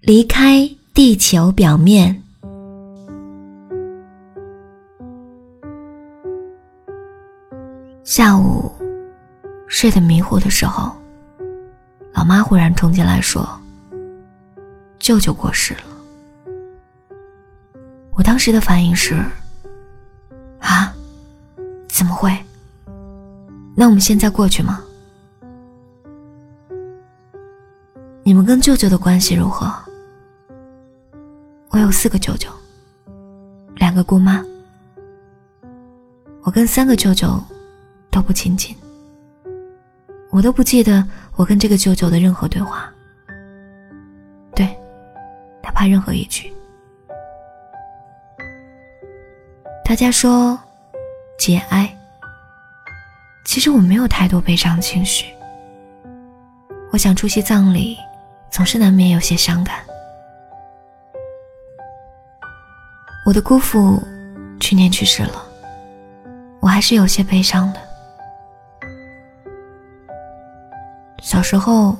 离开地球表面。下午睡得迷糊的时候，老妈忽然冲进来说：“舅舅过世了。”我当时的反应是：“啊，怎么会？那我们现在过去吗？你们跟舅舅的关系如何？”四个舅舅，两个姑妈。我跟三个舅舅都不亲近，我都不记得我跟这个舅舅的任何对话，对，哪怕任何一句。大家说节哀，其实我没有太多悲伤情绪。我想出席葬礼，总是难免有些伤感。我的姑父去年去世了，我还是有些悲伤的。小时候，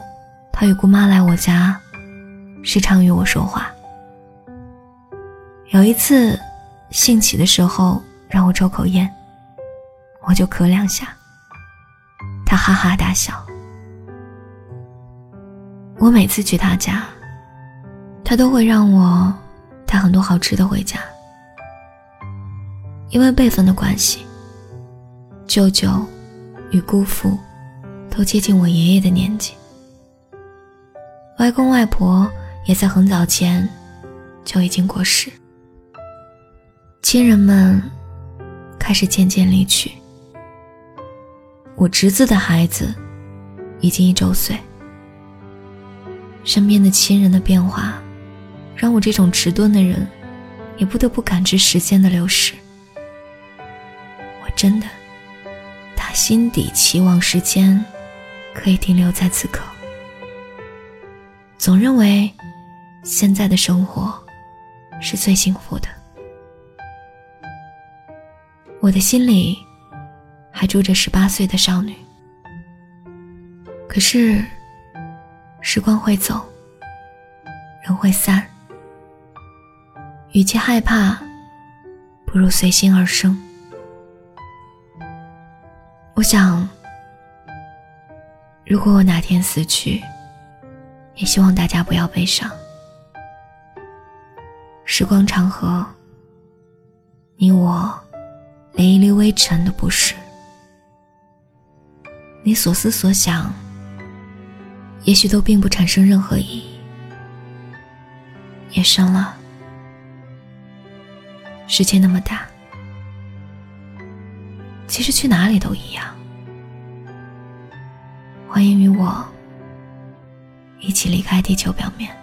他与姑妈来我家，时常与我说话。有一次，兴起的时候让我抽口烟，我就咳两下，他哈哈大笑。我每次去他家，他都会让我带很多好吃的回家。因为辈分的关系，舅舅与姑父都接近我爷爷的年纪，外公外婆也在很早前就已经过世，亲人们开始渐渐离去。我侄子的孩子已经一周岁，身边的亲人的变化，让我这种迟钝的人也不得不感知时间的流逝。真的，他心底期望时间可以停留在此刻，总认为现在的生活是最幸福的。我的心里还住着十八岁的少女，可是时光会走，人会散，与其害怕，不如随心而生。我想，如果我哪天死去，也希望大家不要悲伤。时光长河，你我连一粒微尘都不是。你所思所想，也许都并不产生任何意义。夜深了，世界那么大。其实去哪里都一样。欢迎与我一起离开地球表面。